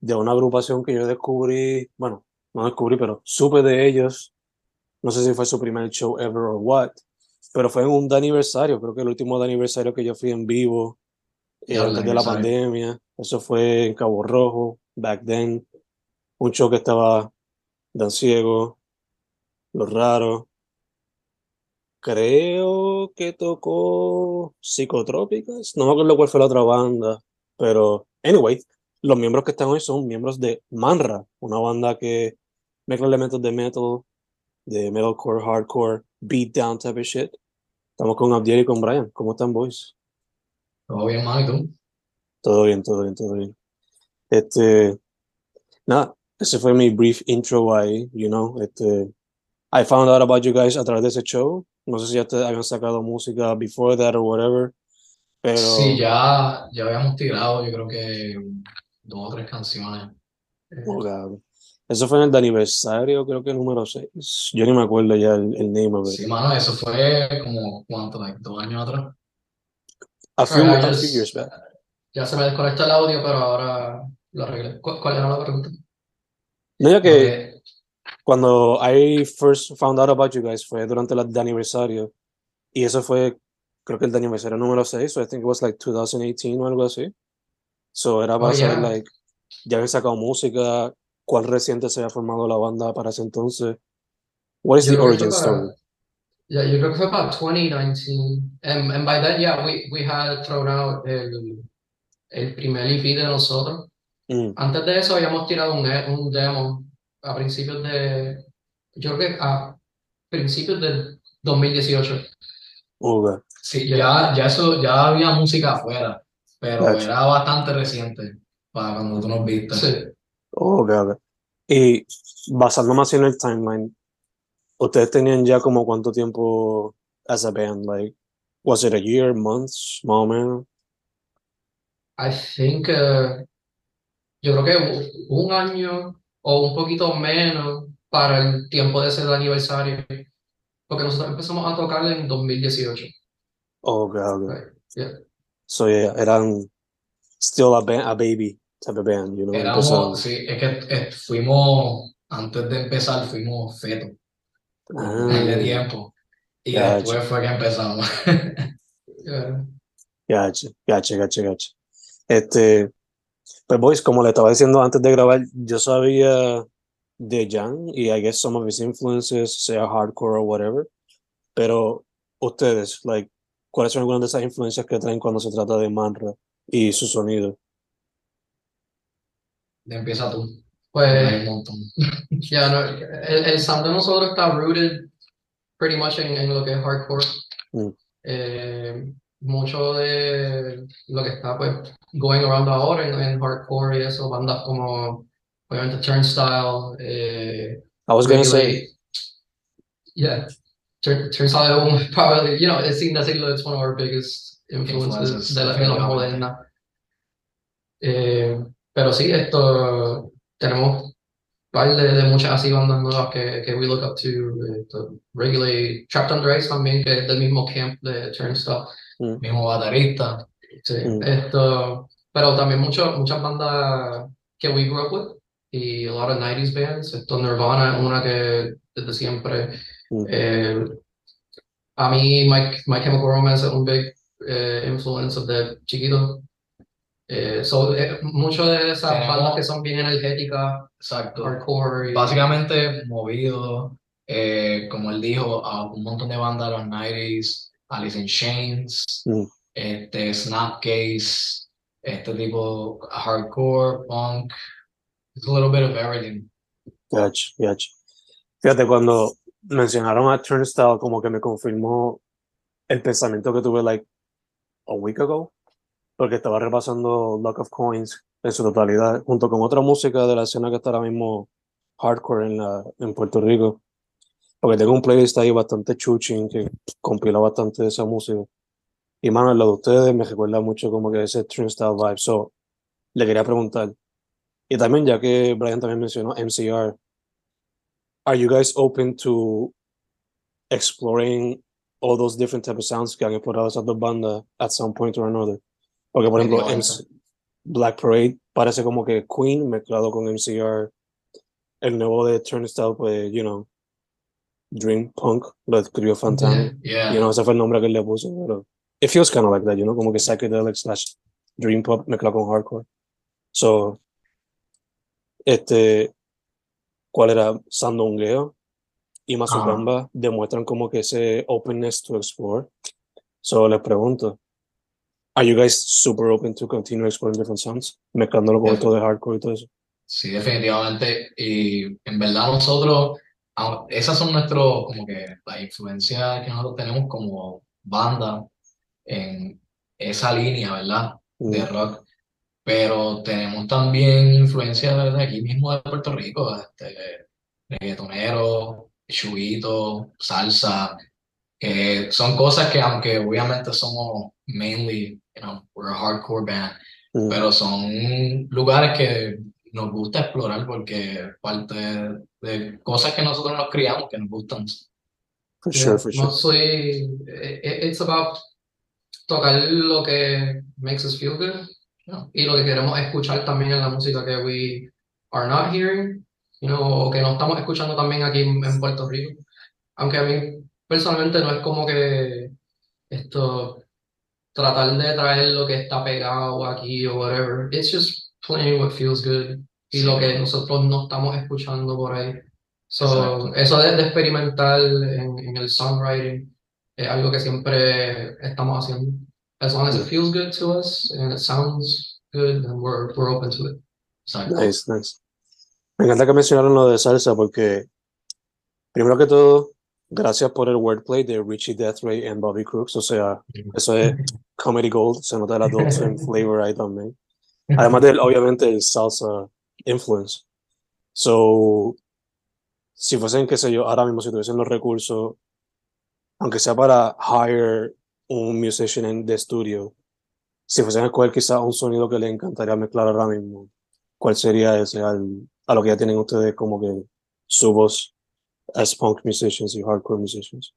de una agrupación que yo descubrí, bueno, no descubrí, pero supe de ellos. No sé si fue su primer show ever or what, pero fue en un de aniversario, creo que el último de aniversario que yo fui en vivo eh, antes de la pandemia. Eso fue en Cabo Rojo, back then. Un show que estaba Dan Ciego, Los Raros. Creo que tocó Psicotrópicas. No me acuerdo cuál fue la otra banda. Pero, anyway, los miembros que están hoy son miembros de Manra, una banda que mezcla elementos de metal, de metalcore, hardcore, beatdown type of shit. Estamos con Abdiel y con Brian. ¿Cómo están, boys? Todo bien, mano, ¿y tú? Todo bien, todo bien, todo bien. Este, nada, ese fue mi brief intro ahí, you know. Este, I found out about you guys a través de ese show. No sé si ya te habían sacado música before that or whatever, pero Sí, ya, ya habíamos tirado, yo creo que dos o tres canciones. Eh, oh. Eso fue en el de aniversario, creo que número 6. Yo ni me acuerdo ya el, el name of it. sí, mano, eso fue como, ¿cuánto? Like, dos años atrás. A few, a years back. Ya se me desconectó el audio, pero ahora lo arreglé. ¿Cu- ¿Cuál era la pregunta? No, ya que Porque- cuando I first found out about you guys fue durante el de aniversario. Y eso fue, creo que el de aniversario número 6, so I think it was like 2018 o algo así. So era para Oh, saber, yeah. like, ya había sacado música, cuál reciente se había formado la banda para ese entonces. What is Yo the origin story? Ya, yo creo que fue para 2019. And, and by then, yeah, we, we had thrown out el, el primer EP de nosotros. Mm, Antes de eso habíamos tirado un, un demo a principios de, yo creo que a principios del 2018. ok. Sí, ya, ya eso, ya había música afuera, pero era bastante reciente para cuando tú nos viste. Sí. Ok, ok. Y basándome así en el timeline, ¿ustedes tenían ya como cuánto tiempo as a band? Like, was it a year, months, más o menos? I think, eh, yo creo que un año o un poquito menos para el tiempo de ese aniversario, porque nosotros empezamos a tocar en 2018. Ok, ok. Right, yeah. So, yeah, eran still a, a baby type of band, you know. Éramos, sí, es que eh, fuimos, antes de empezar, fuimos fetos Ah, de tiempo. Y Gotcha. después fue que empezamos. Yeah. Gacha, gacha, gacha, gacha. Este, pues boys, como le estaba diciendo antes de grabar, yo sabía de Jan y I guess some of his influences, sea hardcore o whatever, pero ustedes, like, ¿cuáles son algunas de esas influencias que traen cuando se trata de Manra y su sonido? Empieza tú. Pues. Ya, no, el, el sound de nosotros está rooted pretty much en, en lo que es hardcore. Mm. Eh, mucho de lo que está pues going around ahora en, en hardcore y eso, bandas como obviamente Turnstile, eh, I was gonna say, Regulate. Yeah, Turnstile un- probably, you know, es sin decirlo, it's one of our biggest influences Influences, de la, de la moderna. Eh, pero sí, esto tenemos par de, de muchas así bandas nuevas que, que we look up to, esto, Regulate, Trapped Under Ice también, que es del mismo camp de Turnstile. Mm, Mismo baterista. Sí, Mm. esto, pero también mucho, muchas bandas que we grew up with y a lot of 90s bands. Esto Nirvana es una que desde siempre. Mm. eh, a mí, My, My Chemical Romance es un big eh, influence de chiquito. Eh, so, eh, mucho de esas Tenemos- bandas que son bien energéticas, Exacto. hardcore. y- Básicamente movido, eh, como él dijo, a un montón de bandas de los 90s, Alice in Chains, Mm. este, Snapcase, este tipo hardcore, punk, it's a little bit of everything. Gotcha, gotcha. Fíjate, cuando mencionaron a Turnstile, como que me confirmó el pensamiento que tuve, like, a week ago, porque estaba repasando Luck of Coins en su totalidad, junto con otra música de la escena que está ahora mismo hardcore en, la, en Puerto Rico, porque tengo un playlist ahí bastante chuchín que compila bastante de esa música. Y, mano, lo de ustedes me recuerda mucho como que ese Turnstile vibe, so, le quería preguntar, y también, ya que Brian también mencionó MCR, are you guys open to exploring all those different type of sounds que han explorado esas dos bandas at some point or another? Porque, por ejemplo. MC Black Parade parece como que Queen mezclado con MCR. El nuevo de Turnstile, pues, you know, Dream Punk, lo escribió Fantano. Yeah. You know, ese fue el nombre que él le puso, pero it feels kind of like that, you know, como que psychedelic slash dream pop mezclado con hardcore. So, este, ¿cuál era? Sandungueo y Mazubamba demuestran como que ese openness to explore. So, les pregunto, are you guys super open to continue exploring different sounds? Mezclándolo con esto de hardcore y todo eso. Sí, definitivamente. Y en verdad nosotros, esas son nuestros, como que las influencias que nosotros tenemos como banda en esa línea, ¿verdad? De Mm, rock. Pero tenemos también influencias de aquí mismo de Puerto Rico, este, reggaetonero, chuguito, salsa, que son cosas que aunque obviamente somos mainly, you know, we're a hardcore band, mm, pero son lugares que nos gusta explorar porque parte de cosas que nosotros nos criamos que nos gustan. For sure, for sure. mostly i- i- it's about tocar lo que makes us feel good y lo que queremos escuchar también en la música que we are not hearing, you know, o que no estamos escuchando también aquí en, en Puerto Rico. Aunque a mí personalmente no es como que esto tratar de traer lo que está pegado aquí o whatever. It's just playing what feels good y Sí. lo que nosotros no estamos escuchando por ahí. So, eso de, de experimentar en, en el songwriting es algo que siempre estamos haciendo. As long as it feels good to us and it sounds good, then we're, we're open to it. Exacto. Nice, nice. Me encanta que mencionaron lo de salsa porque, primero que todo, gracias por el wordplay de Richie Deathray and Bobby Crooks. O sea, eso es comedy gold. Se nota el adult swim flavor ahí también. Además del, obviamente, el salsa influence. So, si fuesen, qué sé yo, ahora mismo, si tuviesen los recursos, aunque sea para hire un musician en- de estudio, si fuesen a escoger quizás un sonido que les encantaría mezclar ahora mismo, ¿cuál sería ese al- a lo que ya tienen ustedes como que su voz as punk musicians y hardcore musicians?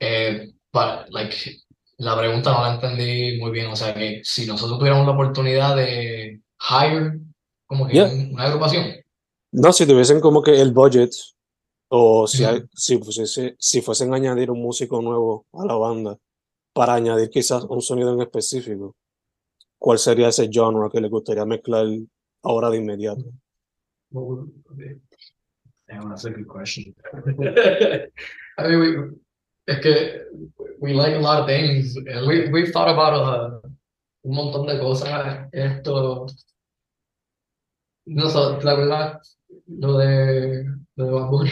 Eh, but, like, la pregunta no la entendí muy bien. O sea, que si nosotros tuviéramos la oportunidad de hire como que Yeah. un- una agrupación, No, si tuviesen como que el budget o si, hay- si, fuese- si fuesen a añadir un músico nuevo a la banda para añadir quizás un sonido en específico, ¿cuál sería ese genre que les gustaría mezclar ahora de inmediato? What would- okay. Damn, that's a good question. I mean, we, es que we like a lot of things. We, we've thought about uh, un montón de cosas. Esto, nosotros, la verdad, lo de, lo de Bad Bunny.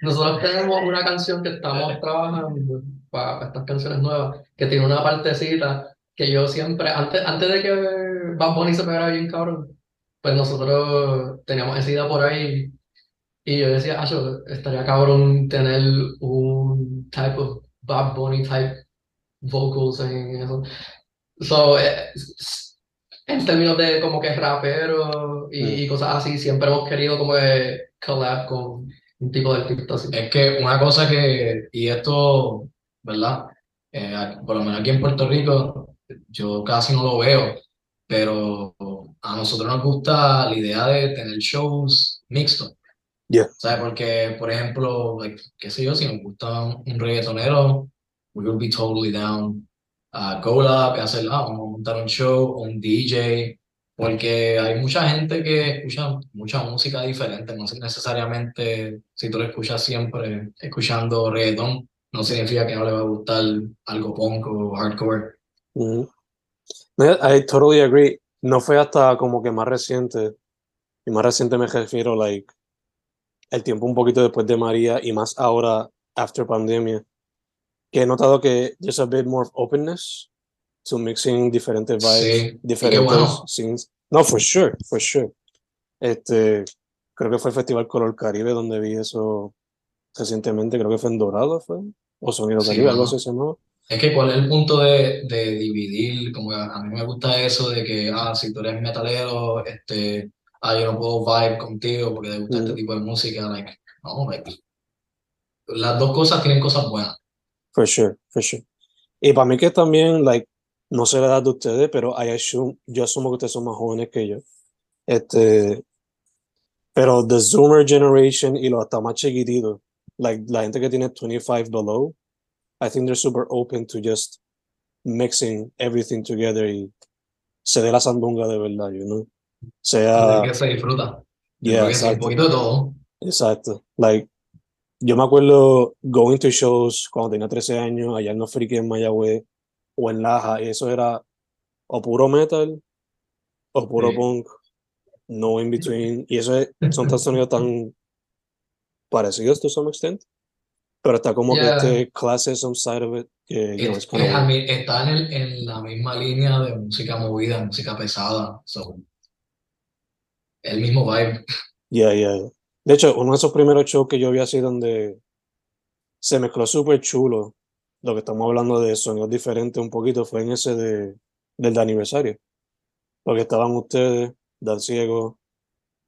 Nosotros tenemos una canción que estamos trabajando para, estas canciones nuevas, que tiene una partecita que yo siempre, antes, antes de que Bad Bunny se pegara bien cabrón, pues nosotros teníamos esa idea por ahí y yo decía, ah, yo estaría cabrón tener un type of Bad Bunny type vocals en eso. So, eh, en términos de como que rapero y, y cosas así, siempre hemos querido como que collab con un tipo de artista así. Es que una cosa que, y esto, ¿verdad? Eh, por lo menos aquí en Puerto Rico, yo casi no lo veo, pero a nosotros nos gusta la idea de tener shows mixtos. Yeah. ¿Sabes? Porque, por ejemplo, like, qué sé yo, si nos gusta un, un reggaetonero, we will be totally down. Uh, go up, hacer, ah, vamos a montar un show, un DJ, porque hay mucha gente que escucha mucha música diferente, no necesariamente si tú lo escuchas siempre escuchando reggaeton, no significa que no le va a gustar algo punk o hardcore. Mhm. No, I totally agree. No fue hasta como que más reciente, y más reciente me refiero, like, el tiempo un poquito después de María y más ahora, after pandemia, que he notado que there's a bit more openness to mixing diferentes vibes, Sí, diferentes bueno. scenes. No, for sure, for sure. Este, creo que fue el Festival Color Caribe donde vi eso recientemente, creo que fue en Dorado, fue, o Sonido Sí, Caribe, algo así se llamaba. Es que cuál es el punto de, de dividir, como a mí me gusta eso de que, ah, si tú eres metalero, este, ah, yo no puedo vibe contigo porque te gusta este Mm. tipo de música, like, no, like, las dos cosas tienen cosas buenas. For sure, for sure. Y para mí que también, like, no sé la edad de ustedes, pero I assume, yo asumo que ustedes son más jóvenes que yo. Este, pero the Zoomer generation y los hasta más chiquititos, like, la gente que tiene 25 below, I think they're super open to just mixing everything together y se dé la sandunga de verdad, you know? Sea, que se disfruta. Yeah, sí, un exacto. poquito de todo. Exacto. Like, yo me acuerdo going to shows cuando tenía 13 años, allá en los friki en Mayagüez o en Laja, y eso era o puro metal o puro Sí. punk, no in between. Y eso es- son tan sonidos tan parecidos to some extent, pero está como Yeah. que este classism side of it, que, Es- es está en, el- en la misma línea de música movida, música pesada. So, el mismo vibe. Yeah, yeah. De hecho, uno de esos primeros shows que yo vi así donde se mezcló súper chulo, lo que estamos hablando de sonidos diferentes un poquito, fue en ese de, del de aniversario. Porque estaban ustedes, Dan Ciego,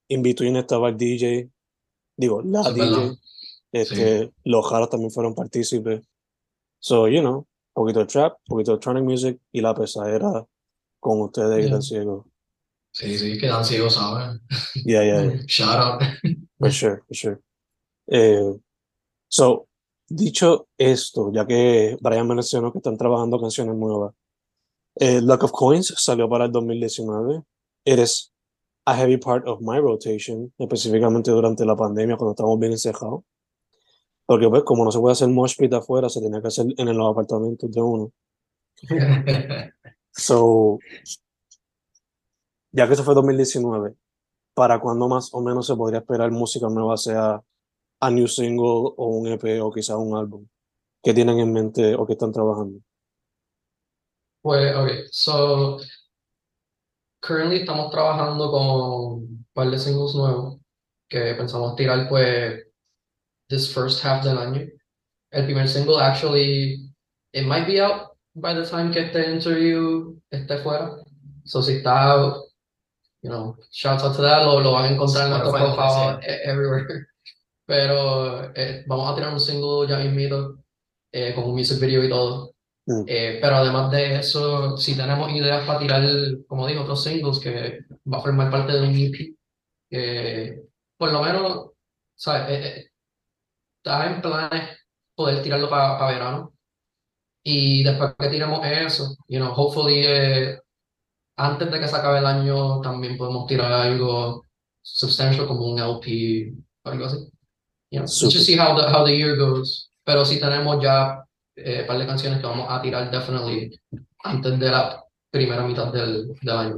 in between estaba el DJ, digo, la es DJ, verdad. este, los Jaros también fueron partícipes. So, you know, un poquito de trap, un poquito de electronic music y la pesadera con ustedes y Yeah. Dan Ciego. Sí, sí, que dan ciego, ¿saben? Yeah, yeah, yeah. Shout out. For sure, for sure. Eh, so, dicho esto, ya que Brian mencionó que están trabajando canciones nuevas, eh, Luck of Coins salió para el 2019. It is a heavy part of my rotation, específicamente durante la pandemia, cuando estamos bien encerrados. Porque, pues, como no se puede hacer mosh pit afuera, se tenía que hacer en los apartamentos de uno. So, ya que eso fue 2019, ¿para cuándo más o menos se podría esperar música nueva, sea a new single o un EP o quizás un álbum? ¿Qué tienen en mente o qué están trabajando? Pues, ok, so, currently estamos trabajando con un par de singles nuevos que pensamos tirar, pues, this first half del año. El primer single, actually, it might be out by the time que este interview esté fuera. So, si está out, you know, shouts out to that, lo, lo van a encontrar en nuestro profile everywhere. Pero eh, vamos a tirar un single ya mismito, eh, con un music video y todo. Mm. Eh, pero además de eso, si tenemos ideas para tirar, como digo, otros singles que va a formar parte de un EP, que por lo menos, ¿sabes? Está en planes poder tirarlo para verano. Y después que tiremos eso, you know, hopefully, eh, antes de que se acabe el año, también podemos tirar algo substantial como un LP o algo así. You know, let's just see how the, how the year goes. Pero sí tenemos ya eh, un par de canciones que vamos a tirar definitely antes de la primera mitad del, del año.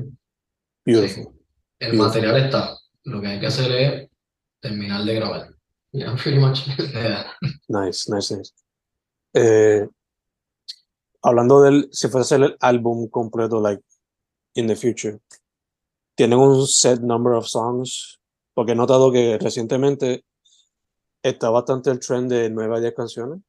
Beautiful. El Beautiful. material está. Lo que hay que hacer es terminar de grabar. Yeah, pretty much. Yeah. Nice, nice, nice. Eh, hablando del, si fuese a hacer el álbum completo, like, in the future, ¿tienen un set number of songs? Porque he notado que recientemente está bastante el trend de 9 a 10 canciones,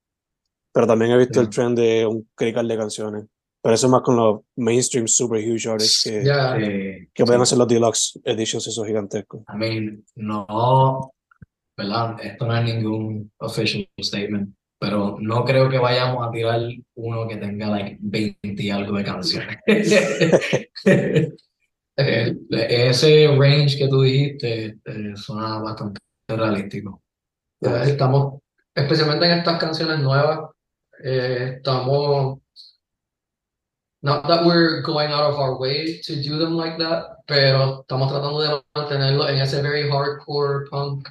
pero también he visto el trend de un crical de canciones. Pero eso es más con los mainstream super huge artists que, Ya, Eh, que pueden hacer los deluxe editions esos gigantescos. I mean, no, ¿verdad? Esto no es ningún official statement, pero no creo que vayamos a tirar uno que tenga like 20 y algo de canciones. Eh, ese range que tú dijiste eh, suena bastante realístico. Estamos, especialmente en estas canciones nuevas, eh, estamos, not that we're going out of our way to do them like that, pero estamos tratando de mantenerlo en ese very hardcore punk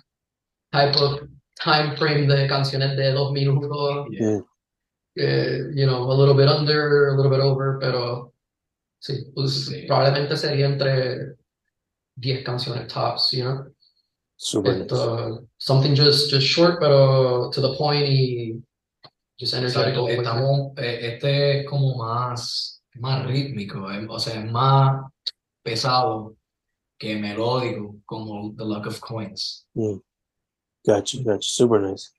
type of time frame de canciones de dos minutos, Mm, eh, you know, a little bit under, a little bit over, pero sí, pues, Sí. probablemente sería entre 10 canciones tops, you know. Super nice. Esto, something just, just short, pero to the point y just energetic. Exacto, through. estamos, eh, este es como más, más rítmico, eh, o sea, es más pesado que melódico, como The Luck of Coins. Mm. Gotcha, gotcha, super nice.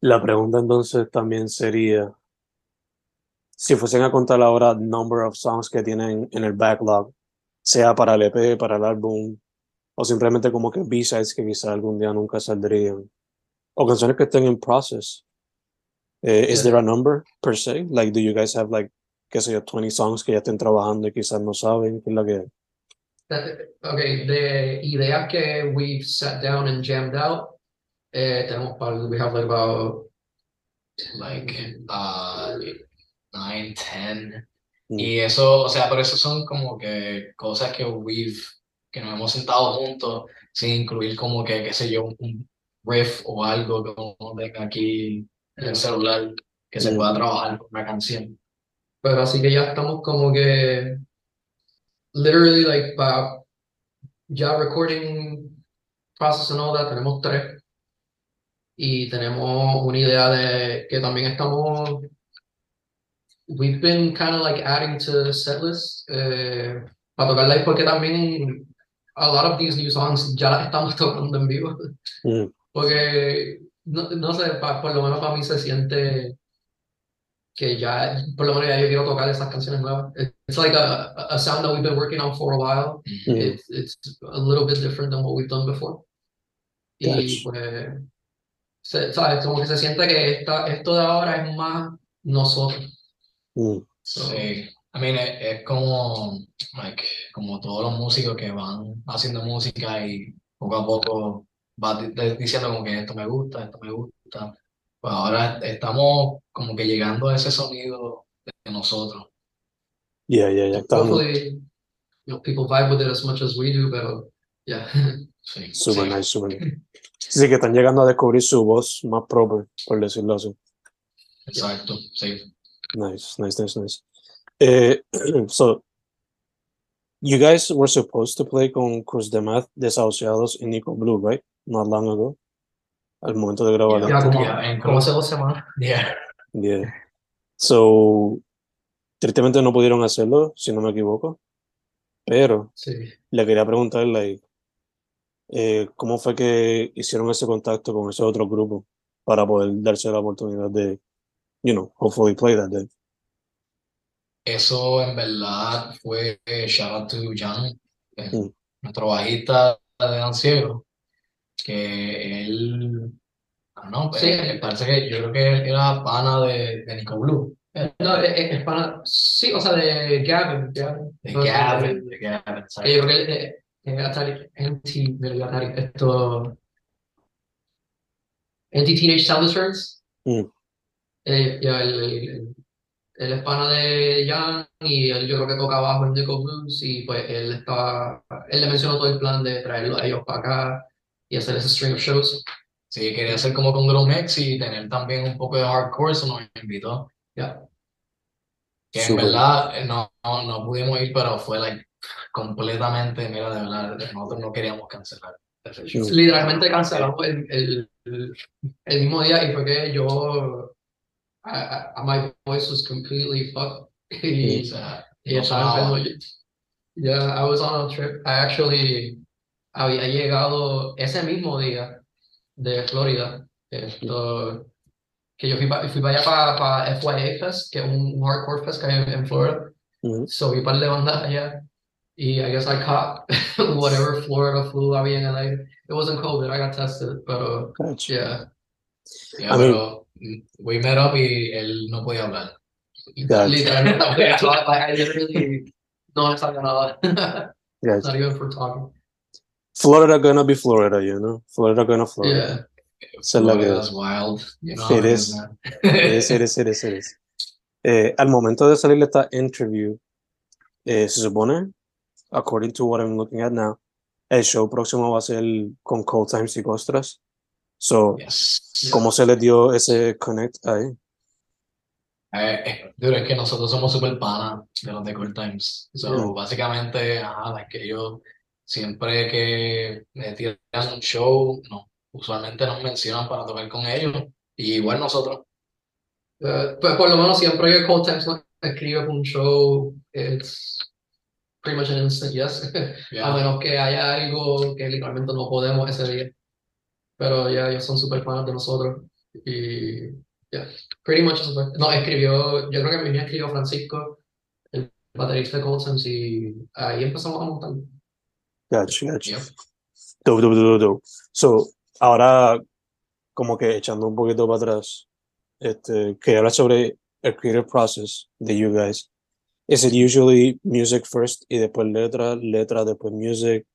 La pregunta entonces también sería, si fuesen a contar ahora number of songs que tienen en el backlog, sea para el EP, para el álbum, o simplemente como que B-sides que quizá algún día nunca saldrían, o canciones que estén en process. Eh, is there a number per se? Like, do you guys have like, qué sé yo, 20 songs que ya estén trabajando y quizás no saben qué es la que Okay, de ideas que we've sat down and jammed out, eh, tenemos para, we have like about, like uh, nine, ten. Mm. Y eso, o sea, pero eso son como que cosas que we've, que nos hemos sentado juntos sin incluir como que, qué sé yo, un riff o algo que uno tenga aquí en el celular que se Mm. pueda trabajar con una canción. pero así que ya estamos como que, literally like, para ya recording process and all that, tenemos tres. Y tenemos una idea de que también estamos, we've been kind of like adding to set list eh, para tocar live porque también a lot of these new songs ya las estamos tocando en vivo. Mm. Porque, no, no sé, pa- por lo menos para mí se siente que ya, por lo menos ya yo quiero tocar esas canciones nuevas. It's like a, a sound that we've been working on for a while. Mm. It's, it's a little bit different than what we've done before. Y pues, se- ¿sabes? Como que se siente que esta, esto de ahora es más nosotros. Mm. So, Sí, I mean, es, es como, like, como todos los músicos que van haciendo música y poco a poco va di- di- diciendo como que esto me gusta, esto me gusta. Pues ahora estamos como que llegando a ese sonido de nosotros. Yeah, yeah, yeah. hopefully, you know, people vibe with it as much as we do, pero, yeah. Sí, Super sí. nice, super nice. Sí, que están llegando a descubrir su voz más proper, por decirlo así. Exacto, sí. Nice, nice, nice, nice. Eh, so, you guys were supposed to play con Cruz de Math desahuciados en Nico Blue, right? Not long ago. Al momento de grabar Yeah. Como, Yeah, and como hace dos semanas. Yeah. Yeah. So, tristemente no pudieron hacerlo, si no me equivoco. Pero Sí. le quería preguntar, like, eh, ¿cómo fue que hicieron ese contacto con ese otro grupo para poder darse la oportunidad de, you know, hopefully play that day? Eso en verdad fue eh, shout out to Jan, Mm. nuestro bajista de Anciego, que él, ah, no, Sí. eh, parece que yo creo que él era pana de, de Nico Blue, No, es, es- para, sí, o sea, de Gavin, Gavin. de No, Gavin, de Gavin, yo creo que NT, Atari, esto, NT Teenage Talent Turns. Mm. Eh, ya, el, el, el- él es pana de Jan y él yo creo que toca bajo en Nico Blues y pues él estaba, él le mencionó todo el plan de traerlo a ellos para acá y hacer ese string of shows. Sí, quería hacer como con Drum X y tener también un poco de hardcore, eso nos invitó. Ya. Que en Súper. verdad eh, no, no, no pudimos ir, pero fue like completamente, mira, de verdad, nosotros no queríamos cancelar ese show. Literalmente cancelamos el, el, el, el mismo día y fue que yo, I- I- my voice was completely fucked. O Y, sea, y no estaba sonaba. Yeah, I was on a trip. I actually había llegado ese mismo día de Florida. Esto, que yo fui para fui pa allá para pa FYA Fest, que es un, hardcore fest que hay en, en Florida. Mhm. So vi par de bandas allá. Y I guess I caught whatever Florida flu había en LA. It wasn't COVID, I got tested, pero Gotcha. yeah. Yeah, I mean- pero mm, we met up y él no podía hablar. Gotcha. Literalmente, so I, I literally no sabía nada. Gotcha. Not even for talking. Florida gonna be Florida, you know? Florida gonna Florida. Yeah. Es la que Florida's wild. You know It is. It is, it is, it is, it is. Eh, al momento de salir esta interview, eh, se supone, according to what I'm looking at now, el show próximo va a ser con Cold Times y Costras. So, Yes. ¿cómo se les dio ese connect ahí? Eh, eh, es que nosotros somos super panas de los de Cool Times. So, Yeah. básicamente, ajá, like que ellos siempre que me tiran un show, no, usualmente nos mencionan para tocar con ellos. Y igual nosotros. Uh, pues por lo menos siempre que Cold Times me escribe un show, it's pretty much an instant yes. Yeah. A menos que haya algo que literalmente no podemos ese día. Pero ya ellos son super fans de nosotros. Y yeah, pretty much. No, escribió, yo creo que me escribió Francisco, el baterista de Times, y ahí empezamos a montar. Gotcha, gotcha. Dope, dope, dope, dope. So, ahora, como que echando un poquito para atrás, este, quería hablar sobre el creative process de you guys. Is it usually music first y después letra, letra, después music?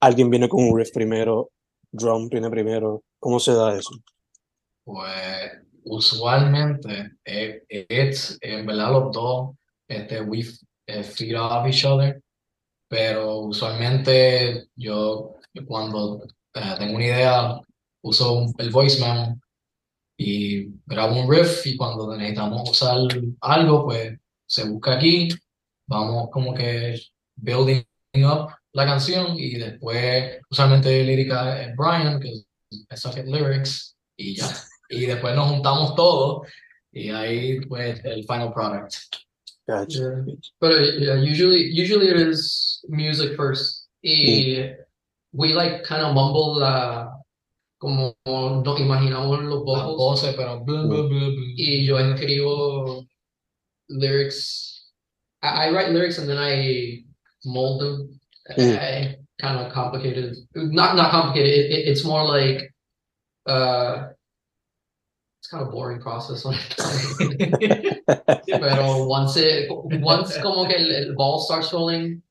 ¿Alguien viene con un riff primero? ¿Drum viene primero? ¿Cómo se da eso? Pues usualmente eh, it's, en verdad los dos, este, we eh, feed off each other, pero usualmente yo cuando eh, tengo una idea uso un- el voice memo y grabo un riff y cuando necesitamos usar algo pues se busca aquí, vamos como que building up la canción y después usualmente lírica es Brian que es Socket Lyrics y ya. Y después nos juntamos todos y ahí pues el final product. Gotcha. Yeah. But yeah, usually, usually it is music first. Y we like kind of mumble la, como nos imaginamos los Las vocals. voces, pero bla, bla, bla, bla. Y yo escribo lyrics. I, I write lyrics and then I mold them. Mm. kind of complicated. Not not complicated. It, it, it's more like uh, it's kind of boring process. Pero once it once como que el, el ball starts rolling,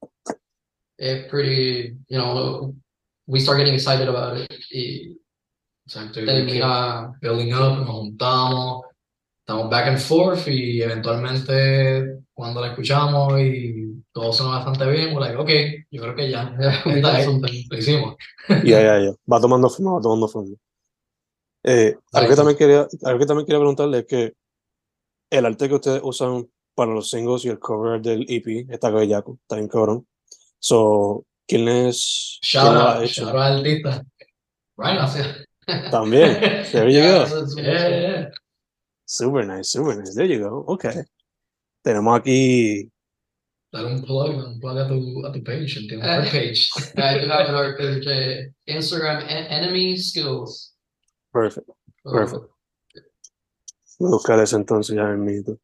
it pretty you know we start getting excited about it. Y Exacto, y we keep termina building up, nos juntamos, estamos back and forth y eventualmente cuando la escuchamos y todo suena bastante bien, we're like, ok, yo creo que ya, something. lo hicimos. Ya, ya, ya. Va tomando forma, va tomando forma. Eh, algo, que también quería, algo que también quería preguntarle es que el arte que ustedes usan para los singles y el cover del EP está bellaco, está bien cabrón. So, ¿quién es? Shout shout out al artista. Ryan. También. There you Yeah, go. Yeah, yeah, yeah. Super nice, super nice. There you go. Okay. Tenemos aquí. Dar un plug, un plug a tu, a tu page, entiendo, Eh. art page. I do have an art page, uh, Instagram, en- enemy skills. Perfect. Perfect. Voy a buscar eso entonces ya mismo.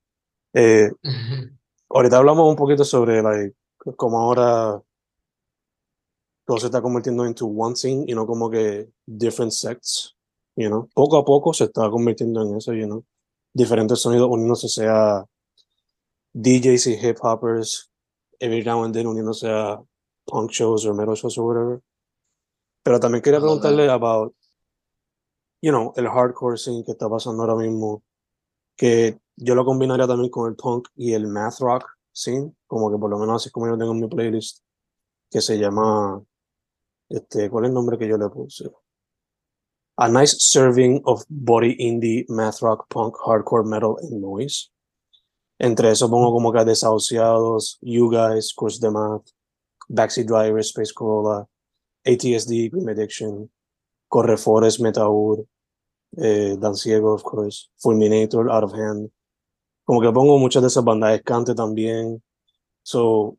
Eh, ahorita hablamos un poquito sobre like, cómo ahora todo se está convirtiendo into one thing y no como que different sects, you know. Poco a poco se está convirtiendo en eso, you know. Diferentes sonidos uniéndose sea DJs y hip hoppers, every now and then uniéndose a punk shows or metal shows or whatever. Pero también quería love that. preguntarle about, you know, el hardcore scene que está pasando ahora mismo, que yo lo combinaría también con el punk y el math rock scene, como que por lo menos así como yo tengo en mi playlist, que se llama, este, ¿cuál es el nombre que yo le puse? A nice serving of body indie, math rock, punk, hardcore, metal and noise. Entre eso pongo como que Desahuciados, You Guys, Course de Math, Backseat Driver, Space Corolla, ATSD, Grim Addiction, Correforest, Metaur, eh, Dan Ciego, of course, Fulminator, Out of Hand. Como que pongo muchas de esas bandas, Escante también, so,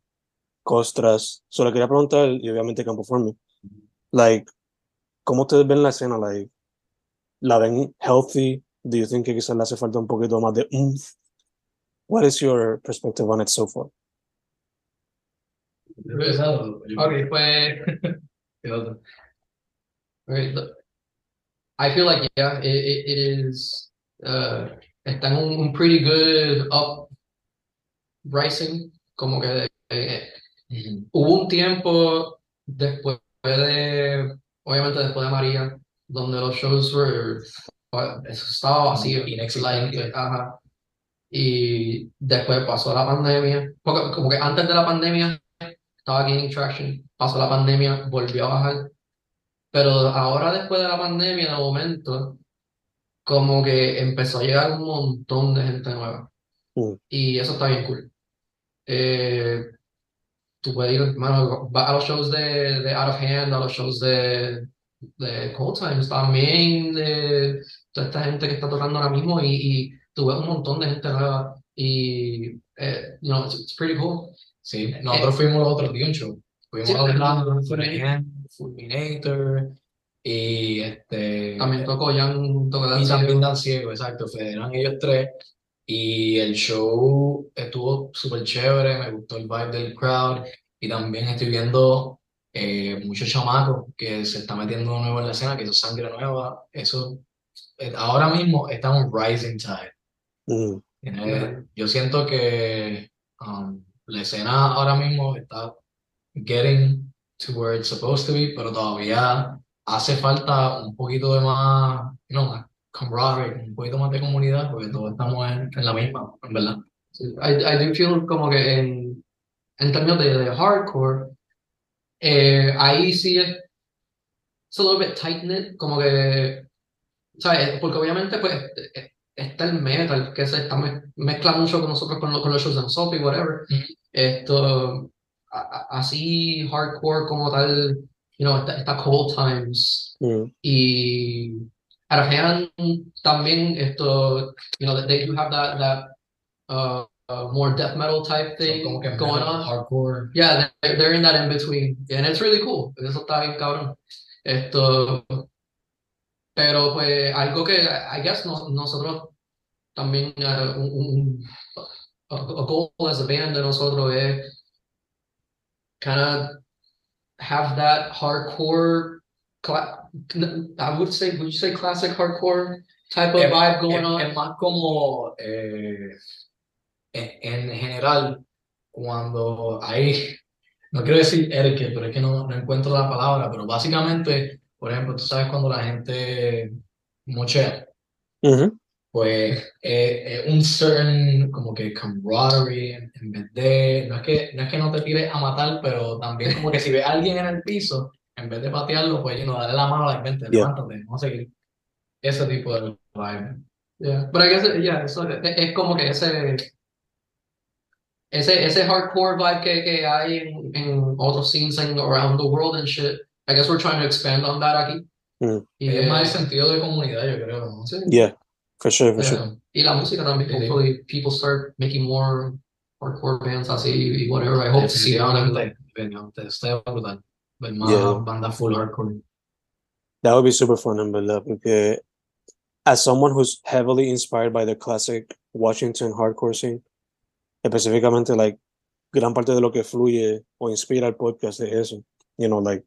Costras. Solo quería preguntar, y obviamente Campo Formi, like, ¿cómo ustedes ven la escena? Like, ¿la ven healthy? Do you think que quizás le hace falta un poquito más de oomph? What is your perspective on it so far? Ok, pues. ¿Qué? Okay, look, I feel like yeah, it, it, it is uh está en un, un pretty good uprising, como que eh, Ujú. hubo un tiempo después de, obviamente después de María, donde los shows were, uh, eso estaba vacío, Inexistente. like, ajá. Y después pasó la pandemia, porque como que antes de la pandemia estaba gaining traction, pasó la pandemia, volvió a bajar. Pero ahora después de la pandemia, de momento, como que empezó a llegar un montón de gente nueva. Mm. Y eso está bien cool. Eh, tú puedes ir, mano, va a los shows de, de Out of Hand, a los shows de, de Cold Times también, de toda esta gente que está tocando ahora mismo y, y tú ves un montón de gente nueva y, eh, you know, it's, it's pretty cool. Sí, nosotros fuimos los otros días un show. Fuimos Sí, a Orlando, Fulminator. Y este... También tocó Jan, tocó Y Dan también Ciego. Dan Ciego, exacto, eran ellos tres. Y el show estuvo súper chévere, me gustó el vibe del crowd. Y también estoy viendo eh, muchos chamacos que se están metiendo nuevo en la escena, que eso es sangre nueva. Eso, eh, ahora mismo está un rising tide. Mm. Tiene- yo siento que um, la escena ahora mismo está getting to where it's supposed to be, pero todavía hace falta un poquito de más, you know, más camaraderie, un poquito más de comunidad, porque todos estamos en, en la misma, en verdad. Sí, I, I do feel como que en, en términos de, de hardcore, eh, ahí sí es it's a little bit tight-knit, como que, ¿sabes? Porque obviamente pues eh, está el metal que se está mez- mezcla mucho con nosotros, con, lo- con los shows de y whatever. Ujú. Esto, a- a- así hardcore como tal, you know, está, está Cold Times Mm. y Hand también esto, you know, they do have that, that uh, uh, more death metal type thing que going metal, on. hardcore. Yeah, they're, they're in that in between. And it's really cool. Eso está bien cabrón. Esto, pero pues algo que I guess nos- nosotros también, uh, un, un- goal as a band de nosotros es kind of have that hardcore, I would say, would you say classic hardcore type of Es- vibe going es, on? es más como, eh, en, en general, cuando hay, no quiero decir etiquette, pero es que no, no encuentro la palabra, pero básicamente, por ejemplo, tú sabes cuando la gente mochea, Ujú. pues eh, eh, un certain como que camaraderie en, en vez de, no es que, no es que no te tires a matar, pero también como que si ves a alguien en el piso, en vez de patearlo, pues you know, darle la mano a la gente, Yeah. levántate, vamos a seguir. Ese tipo de vibe. Yeah, guess, it- yeah, eso es, es como que ese, ese, ese hardcore vibe que, que hay en, en otros scenes and around the world and shit. I guess we're trying to expand on that aquí. Mm. Y, Es más el eh, sentido de comunidad, yo creo, ¿no? sí, Yeah, for sure, for sure. yeah. Y la música también. Hopefully people start making more hardcore bands así y whatever. I hope to see that. Definitivamente, definitivamente, está brutal. Ver más Yeah. bandas full hardcore. That would be super fun, en verdad, porque as someone who's heavily inspired by the classic Washington hardcore scene, específicamente, like, gran parte de lo que fluye o inspira el podcast es eso, you know, like,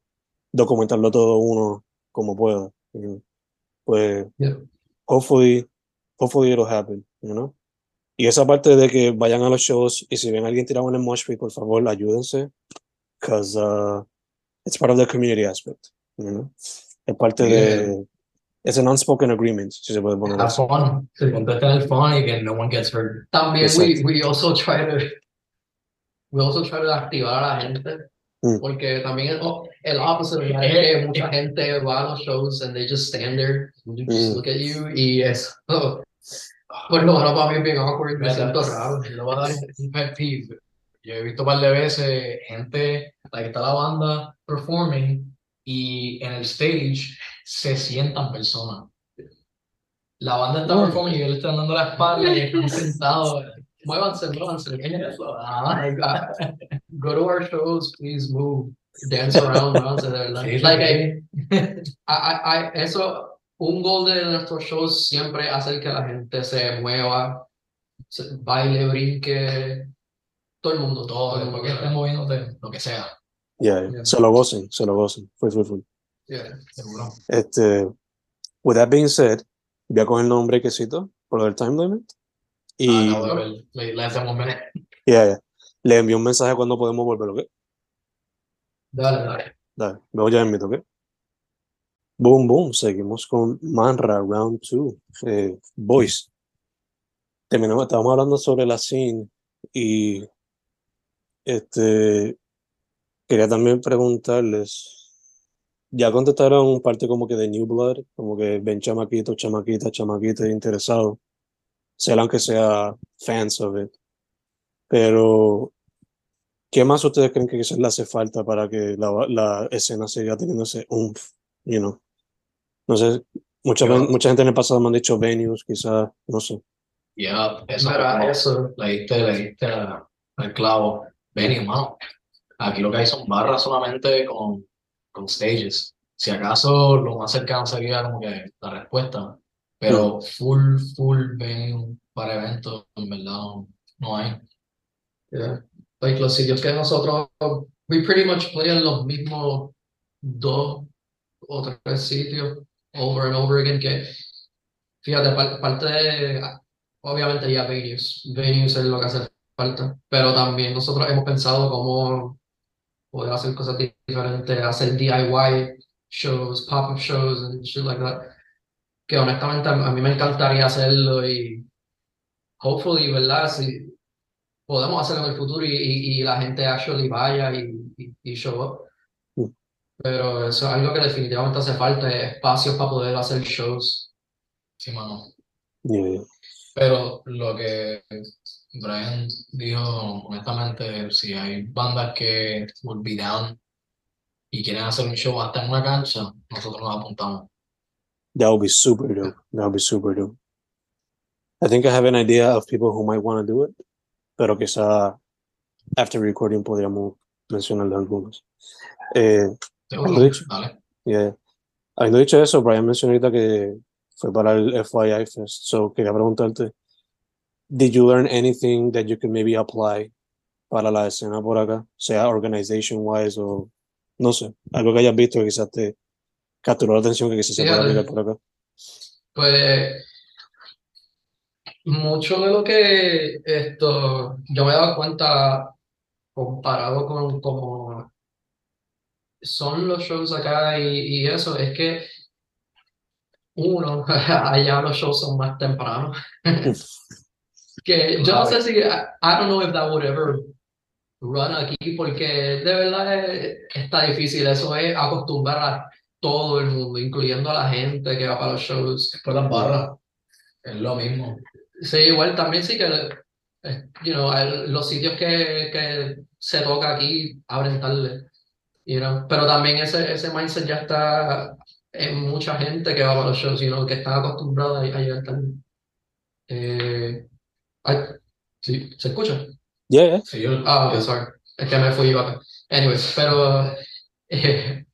documentarlo todo uno como pueda, you know. Pues, Yeah. hopefully, hopefully it'll happen, you know. Y esa parte de que vayan a los shows y si ven a alguien tirado en el mosh pit, por favor, ayúdense, because uh, it's part of the community aspect, you know. Es parte de... Es an unspoken agreement, si se puede poner Have así. fun. Se contesta en el fun y que no one gets hurt. También we, Exacto. we also try to we also try to activar a la gente. Porque también el, oh, el opposite es que mucha gente va a los shows and they just stand there and just Mm. look at you y es oh, pues no, no, para mí es bien awkward me siento raro Le voy a dar un pet peeve. Yo he visto un par de veces gente, la que está la banda performing y en el stage se sientan personas. La banda está Mm. performing y ellos le están dando la espalda y están sentados. Muévanse, muévanse. Ah, go to our shows please move dance around muévanse de verdad Sí, like sí. I, I, I, eso un goal de nuestros shows siempre es hacer que la gente se mueva, se- baile, brinque, todo el mundo, Todo, el después mundo. que moviéndote, lo que sea, Yeah, Yeah. Se lo gocen, se lo gocen. Full, full, full. Yeah. seguro. Este, with that being said, voy a coger nombre quesito por lo del time limit. Y de ver, le, le hacemos yeah, yeah. le envío un mensaje cuando podemos volver, ¿ok? Dale, dale. Dale, luego ya invito, ¿ok? Boom, boom. Seguimos con Manra, round 2. Eh, boys. Terminamos, estábamos hablando sobre la scene y este quería también preguntarles. Ya contestaron parte como que de New Blood, como que ven chamaquitos, chamaquitas, chamaquitas interesados, sea aunque sea fans of it. Pero, ¿qué más ustedes creen que quizás le hace falta para que la, la escena siga teniendo ese oomph, you know? No sé, mucha, Yo- mucha gente en el pasado me han dicho venues, quizás, no sé. Ya, eso, Mira, eso. le diste, le diste al clavo. Ven, hermano. Aquí lo que hay son barras solamente con, con stages. Si acaso lo más cercano sería como que la respuesta. Pero full, full venue para eventos, en verdad, no, no hay. Yeah. Like los sitios que nosotros, we pretty much play en los mismos dos o tres sitios over and over again que, fíjate, par- parte de, obviamente ya venues, venues es lo que hace falta, pero también nosotros hemos pensado cómo poder hacer cosas di- diferentes, hacer DIY shows, pop-up shows and shit like that, que honestamente a mí me encantaría hacerlo y hopefully, ¿verdad? Si, podemos hacerlo en el futuro y, y, y la gente actually vaya y, y, y show up. Pero eso es algo que definitivamente hace falta, es espacios para poder hacer shows. Sí, mano. Yeah, Pero lo que Brian dijo, honestamente, si hay bandas que will be down y quieren hacer un show hasta en una cancha, nosotros nos apuntamos. That would be super dope. That would be super dope. I think I have an idea of people who might want to do it, pero quizá after recording podríamos mencionar algunos. Eh, Seguro, dicho. dale. yeah. Habiendo dicho eso, Brian mencionó ahorita que fue para el FYI Fest, so quería preguntarte, did you learn anything that you could maybe apply para la escena por acá, sea organization wise o no sé, algo que hayas visto que quizás te capturó la atención que quizás se pueda Fíjate. aplicar por acá? Pues mucho de lo que esto yo me he dado cuenta comparado con como son los shows acá y, y eso, es que uno, allá los shows son más tempranos. Que yo no sé si, I, don't know if that would ever run aquí, porque de verdad es- está difícil. Eso es acostumbrar todo el mundo, incluyendo a la gente que va para los shows. Después las barras, es lo mismo. Sí, igual también sí que, eh, you know, el- los sitios que, que se toca aquí abren tarde, you know, pero también ese, ese mindset ya está en mucha gente que va para los shows, you know, que está acostumbrada a, llegar tarde. Eh, ay, sí, ¿se escucha? Yeah, yeah. Sí, yo- Ah, ok, yo- sorry. Es que me fui acá. Anyways, pero eh,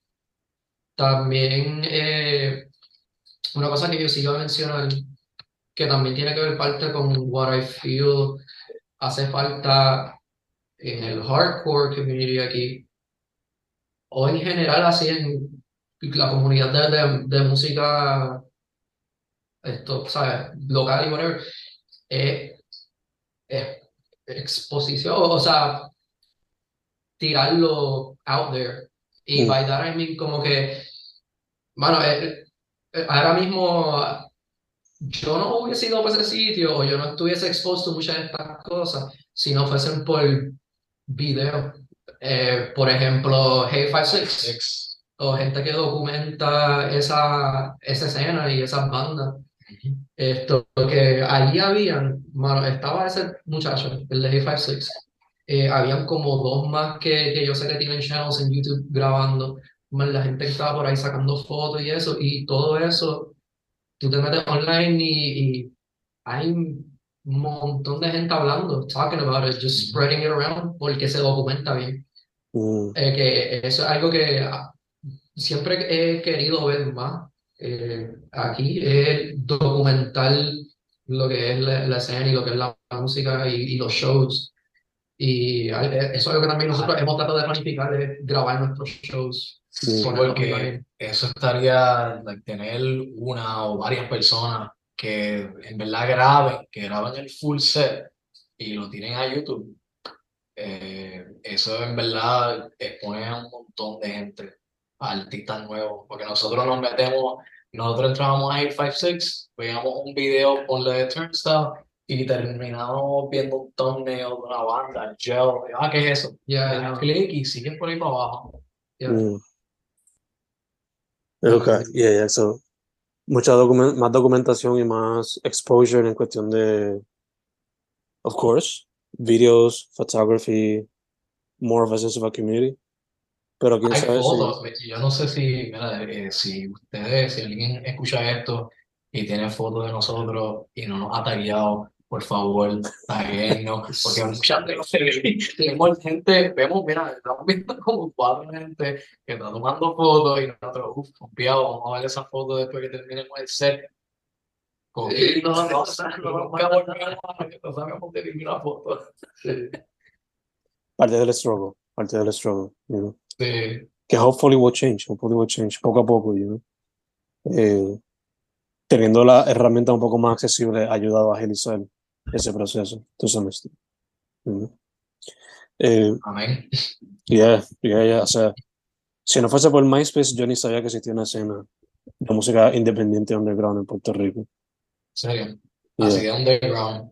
también eh, una cosa que yo sí iba a mencionar, que también tiene que ver parte con what I feel hace falta en el hardcore community aquí, o en general así en la comunidad de, de, de música, esto, ¿sabes? Local y whatever, es es exposición, o sea, tirarlo out there. Y Mm. by that I mean como que, bueno, eh, eh, ahora mismo yo no hubiese ido por ese sitio o yo no estuviese expuesto a muchas de estas cosas si no fuesen por video. Eh, por ejemplo, Hey 56 Six. o gente que documenta esa, esa escena y esas bandas. Esto, que allí habían, mano, estaba ese muchacho, el de Hey56. Eh, habían como dos más que, que yo sé que tienen channels en YouTube grabando. Más la gente que estaba por ahí sacando fotos y eso, y todo eso, tú te metes online y, y hay un montón de gente hablando, talking about it, just spreading it around, porque se documenta bien. Mm, Eh, que eso es algo que ah, siempre he querido ver más. eh, aquí es documentar lo que es la, la escena y lo que es la música y, y los shows. Y a- eh, eso es algo que también nosotros hemos tratado de planificar, es grabar nuestros shows. Sí. Porque eso estaría, like, tener una o varias personas que en verdad graben, que graben el full set y lo tiren a YouTube. Eh, eso en verdad expone a un montón de gente, a artistas nuevos, porque nosotros nos metemos, nosotros entrábamos a 856, veíamos un video con la de Turnstile y terminamos viendo un thumbnail de una banda, Gel, y, ah, ¿qué es eso? Ya, ya, clic y siguen por ahí para abajo. ya. Mm. Okay, yeah, yeah, so, mucha documen- más documentación y más exposure en cuestión de, of course, videos, photography, more of a sense of a community. Pero quién Hay sabe si, fotos, yo no sé si, mira, eh, si ustedes, si alguien escucha esto y tiene fotos de nosotros y no nos ha tagueado, por favor, taguennos, porque muchas veces tenemos gente, vemos, mira, estamos viendo como cuatro gente que está tomando fotos y nosotros, uff, confiados, vamos a ver esas fotos después que terminemos el set. Sí, no, no, sabemos de ninguna foto. Parte del struggle, parte del struggle, you know. Sí. que hopefully will change, hopefully will change poco a poco, you know. Eh, teniendo la herramienta un poco más accesible ha ayudado a agilizar ese proceso, to some extent. Eh, Amén. yeah, yeah, yeah, o sea, si no fuese por MySpace, yo ni sabía que existía una escena de música independiente underground en Puerto Rico. Serio. Así de underground.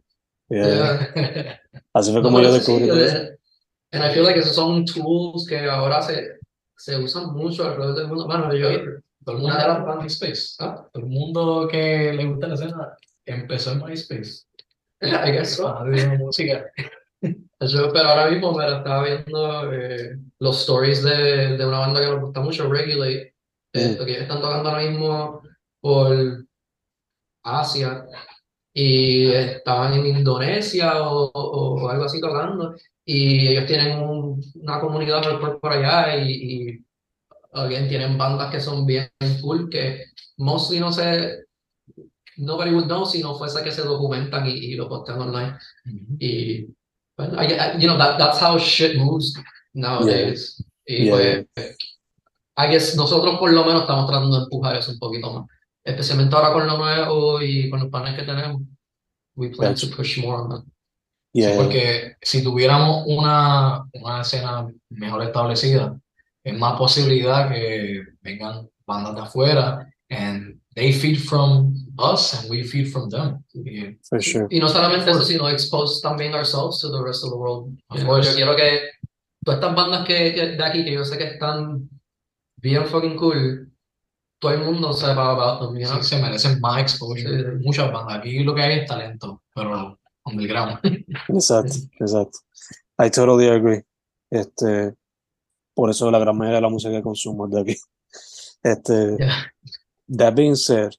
yeah. Así fue No, como pero yo sí, descubrí todo eso. and I feel like esos son tools que ahora se, se usan mucho alrededor del mundo. Bueno, yo, Todo el mundo bandas, MySpace. ¿ah? Todo el mundo que le gusta la escena empezó en MySpace. I guess so. Para de música. Yo, pero ahora mismo me estaba viendo eh, los stories de, de una banda que nos gusta mucho, Regulate, Mm. esto, que ellos están tocando ahora mismo por Asia y estaban en Indonesia o, o- o algo así tocando y ellos tienen un- una comunidad por, por allá y, y again, tienen bandas que son bien cool que mostly no sé, nobody would know si no fuese que se documentan y, y lo postean online. Y bueno, I, I- you know, that, that's how shit moves nowadays. Y Yeah. pues, I guess nosotros por lo menos estamos tratando de empujar eso un poquito más. Especialmente ahora con lo nuevo y con los planes que tenemos. We plan to Gotcha. push more on that. Sí, Yeah, porque si tuviéramos una, una escena mejor establecida, es más posibilidad que vengan bandas de afuera and they feed from us and we feed from them. Y, for sure. Y no solamente eso, sino expose también ourselves to the rest of the world. Of course. Yo quiero que todas estas bandas que, que- de aquí, que yo sé que están bien fucking cool, todo el mundo sepa about them, you know? sí, se merecen más exposure. Sí. Muchas bandas. Aquí lo que hay es talento, pero underground. Exacto, exacto. I totally agree. Este, por eso la gran mayoría de la música que consumo es de aquí. Este, Yeah. that being said,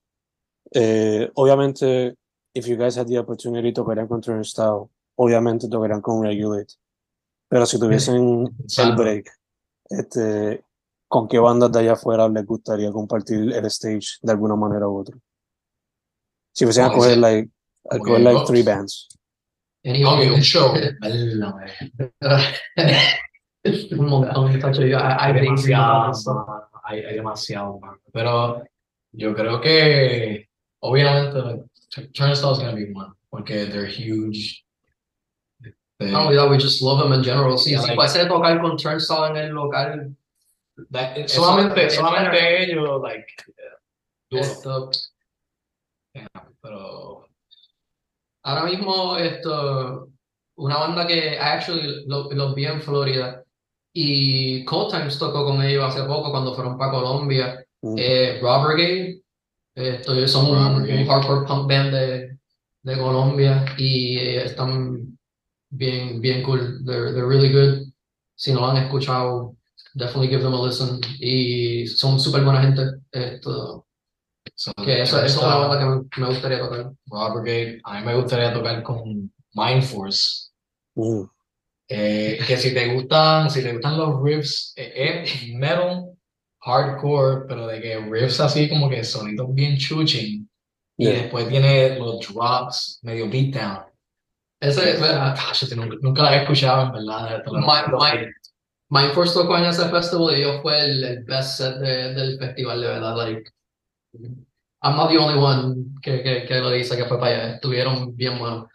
eh, obviamente, if you guys had the opportunity, tocarían con Turnstile, obviamente tocarían con Regulate. Pero si tuviesen el break, este, ¿con qué bandas de allá afuera les gustaría compartir el stage de alguna manera u otra? Si fuesen a coger like, a coger like three bands. Anyway, un show. Un montón, I Hay think demasiado, mano, hay, hay demasiado. Pero yo creo que, obviamente, Turnstile is gonna be one, porque they're huge. Este, Not only that, we just love them in general. Si, Yeah, si like- fuese a tocar con Turnstile en el local, that- Eso- solamente, eso- solamente ellos, like, duro. esto, Pero, ahora mismo, esto, una banda que I actually lo- los vi en Florida y Cold Times tocó con ellos hace poco cuando fueron para Colombia. Mm. Eh, Rob Brigade, esto, ellos son un, un hardcore punk band de, de Colombia y eh, están bien, bien cool. They're, they're really good. Si no lo han escuchado, definitely give them a listen. Y son súper buena gente. Esto, so, que eso, eso es una banda que me, me gustaría tocar. Rob Brigade, a mí me gustaría tocar con Mind Force. Mm. Eh, que si te gustan, si te gustan los riffs, eh, es metal hardcore, pero de que riffs así como que sonidos bien chuching. Y Yeah. después tiene los drops medio beatdown. Ese, mira, Ah, yo nunca, nunca la he escuchado en verdad. Mindforce tocó en ese festival y yo fue el, el best set de- del festival, de verdad. Like, I'm not the only one que, que, que lo dice que fue para allá. Estuvieron bien buenos.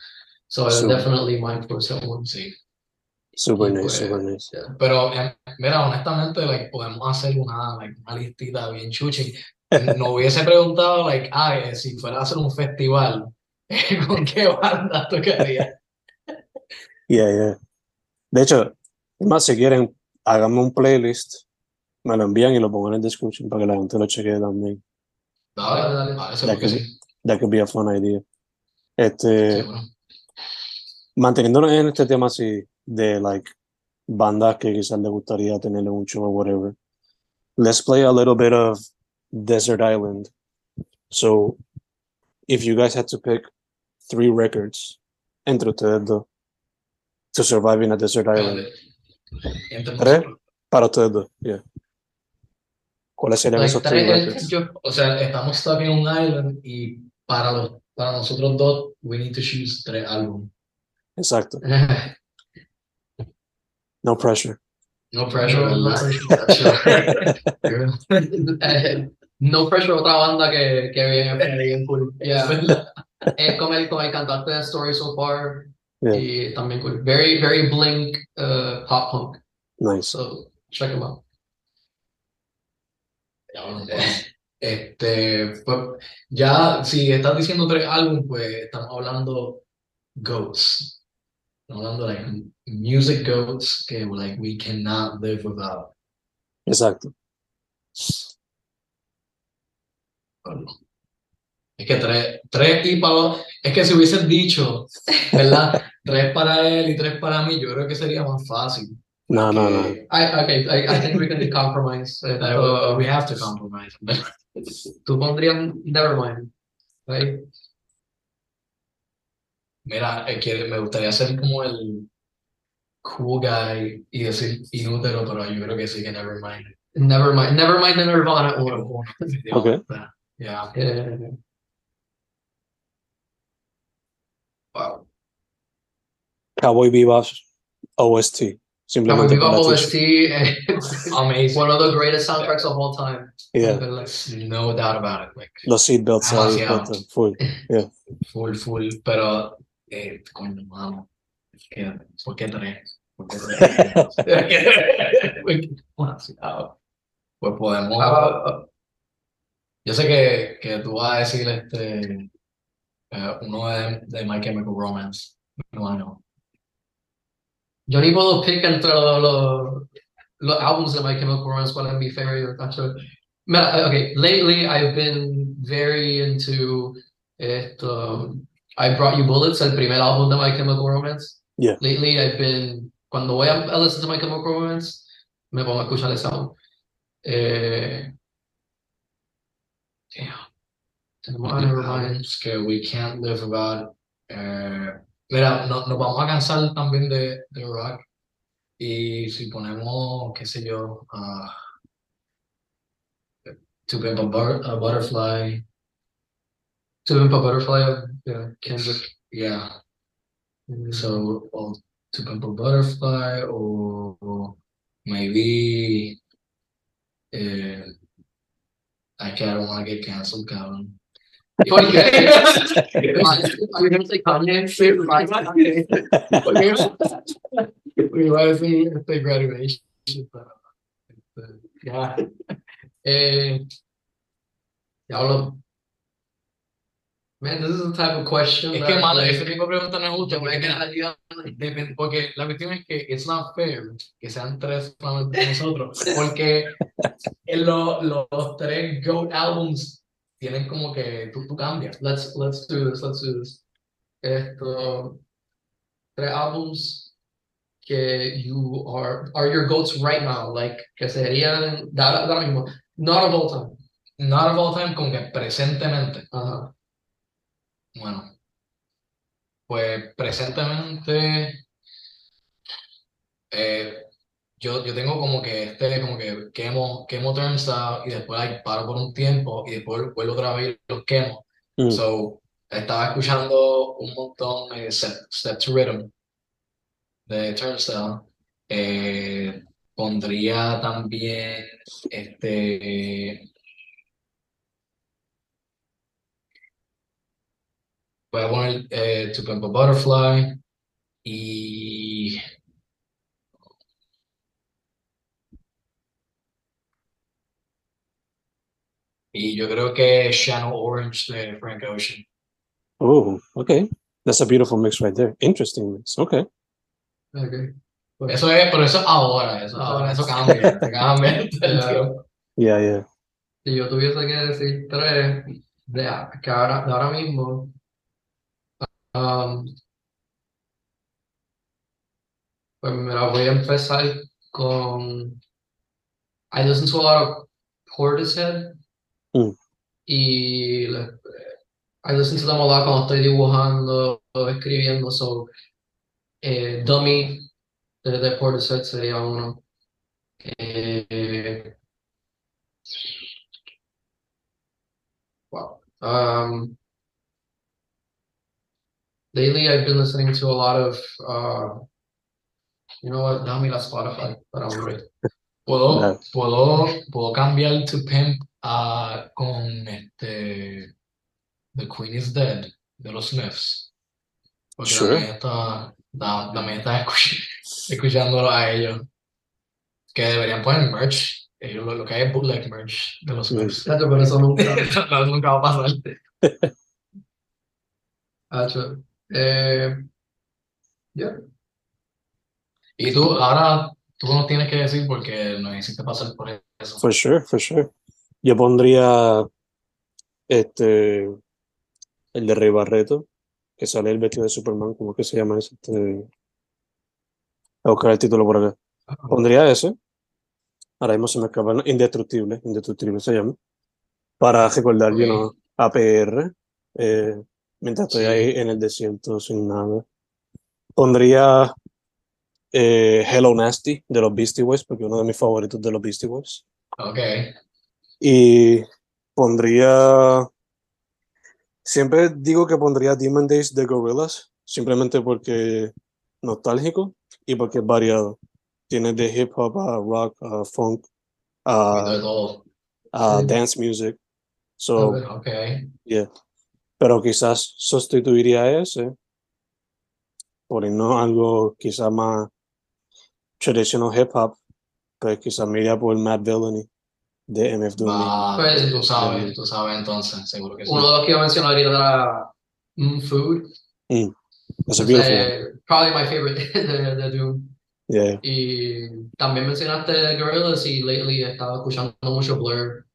So Super. definitely Mindforce at one. Sí. Super nice, pues, super nice. Yeah. Pero, em, mira, honestamente, like, podemos hacer una, like, una listita bien chuchi. No hubiese preguntado, like, ah, eh, si fuera a hacer un festival, ¿con qué banda tocaría? Yeah, yeah. De hecho, más, si quieren, háganme un playlist, me lo envían y lo pongan en description para que la gente lo chequee también. Dale, Dale. dale, seguro que sí. That could be a fun idea. Este, manteniéndonos en este tema así de like bandas que quizás les gustaría tener en un show or whatever. Let's play a little bit of Desert Island. So, if you guys had to pick three records entre ustedes dos to survive in a desert island, ¿Tres? para ustedes dos, yeah. ¿Cuáles serían esos tres tres- records? yo- O sea, estamos stuck en un island y para, los, para nosotros dos, we need to choose tres álbumes. Exacto. No pressure. No pressure, No, ¿verdad? Eh, no pressure otra banda que, que viene bien cool. Yeah. Eh, con, el, con el cantante de Story So Far Yeah. y también cool. Very, very blink uh, pop punk. Nice. So check them out. Este, pues, ya, si estás diciendo tres álbumes, pues estamos hablando goats. Estamos hablando like music goats que like we cannot live without. Exacto. Es que tres, tres y para los- es que si hubieses dicho, ¿verdad? tres para él y tres para mí, yo creo que sería más fácil. No, no, no. I, okay, I, I think we can compromise. Eh, Uh, we have to compromise. tú pondrías Nevermind, right? Mira, que me gustaría ser como el cool guy y decir inútero, pero yo creo que sí que Nevermind. never mind the Nirvana uno. Okay. Yeah. Eh, Wow. Cowboy Bebop OST. Cowboy Bebop. OST, eh, Amazing. one of the greatest soundtracks of all time. Yeah. No doubt about it. Like, Los seatbelts ahí, Demasiado. puestos, full. full, full, pero, eh, coño, mano. ¿Por qué tres? ¿Por qué tres? Pues podemos. Yo sé que, que tú vas a decir este, eh, uno de, de My Chemical Romance. No, no. yo ni puedo pick entre los, los, los albums de My Chemical Romance cuál es mi actually. Mira, okay, lately I've been very into esto. I Brought You Bullets, el primer álbum de My Chemical Romance. Yeah. Lately I've been, cuando voy a, a listen to My Chemical Romance, me pongo a escuchar ese álbum. Eh, damn. Tenemos a Nevermind. Que we can't live without. Eh, mira, no- nos vamos a cansar también de, de rock. Y si ponemos, qué sé yo, ah, To Pimp a, Butter- a Butterfly, To Pimp a Butterfly, yeah, Kendrick. yeah. Mm. So, or To Pimp a Butterfly, or, or maybe, eh, I don't want to get canceled, cabrón. ¿Por qué? Are you gonna say Kanye? We iba a decir este graduation, pero, este, Ya. Eh, diablo. Man, this is the type of question Es that, que, mano, like, ese tipo de preguntas no yo me porque, depende- porque la cuestión es que it's not fair que sean tres solamente nosotros, porque en lo- los tres GOAT albums tienen como que tú, tú cambias. Let's let's do this. Let's do this. Esto, tres albums que you are are your goats right now, like que serían de ahora, mismo, not of all time. Not of all time, como que presentemente. Ajá. Bueno, pues presentemente eh, yo, yo tengo como que este, como que quemo, quemo turnstile y después like, paro por un tiempo y después vuelvo otra vez y los quemo. Mm. So, estaba escuchando un montón de Step, Step to Rhythm de Turnstile. Eh, pondría también este. Voy I wanted eh, To Pimp a Butterfly y. Y yo creo que Channel Orange de Frank Ocean. Oh, okay. That's a beautiful mix right there. Interesting mix. Okay. Ok. Eso es, pero eso es ahora, eso, ahora, eso cambia, cambia. el tiempo. Yeah, yeah. Si yo tuviese que decir tres de, a- que ahora, de ahora mismo, um, pues me la voy a empezar con I listen to a lot of Portishead Mm. y I listen to them a lot cuando estoy dibujando o escribiendo, so eh, Dummy de, de Portishead sería uno. Eh, Wow. Um, lately, I've been listening to a lot of, uh, you know what? Dame la Spotify para hombre. Puedo, Claro. puedo, puedo cambiar To Pimp a, con este The Queen is Dead de los Smiths. Porque Sure. también está, ta- también está escuch- escuchándolo a ellos. Que deberían poner merch. Ellos lo, lo que hay es bootleg merch de los Smiths. Hacho, pero eso nunca. No, nunca va a pasar. Eh, yeah. Y tú, ahora, tú no tienes que decir porque no hiciste pasar por eso. For sure, for sure. Yo pondría este el de Rey Barreto, que sale el vestido de Superman, ¿cómo que se llama ese? Este, voy a buscar el título por acá. Pondría ese. Ahora mismo se me escapa. ¿no? Indestructible, Indestructible se llama. Para recordar, you Ok. know, APR. eh, mientras estoy Sí. ahí en el desierto sin nada. Pondría eh, Hello Nasty de los Beastie Boys, porque uno de mis favoritos de los Beastie Boys. Ok. Y pondría. Siempre digo que pondría Demon Days de Gorillaz, simplemente porque nostálgico y porque es variado. Tiene de hip hop a rock, a funk, a, a dance music. So, Ok. Ok. yeah. Pero quizás sustituiría ese por no algo quizás más traditional hip hop, pues quizás me iría por Mad Villainy de MF Doom. Va, Pues, tú sabes, tú sabes entonces, seguro que sí. Uno de los que iba a mencionar era mm, Food. That's a beautiful. Eh, probably my favorite de, de Doom. Yeah. Y también mencionaste Gorillaz y lately he estado escuchando mucho Blur.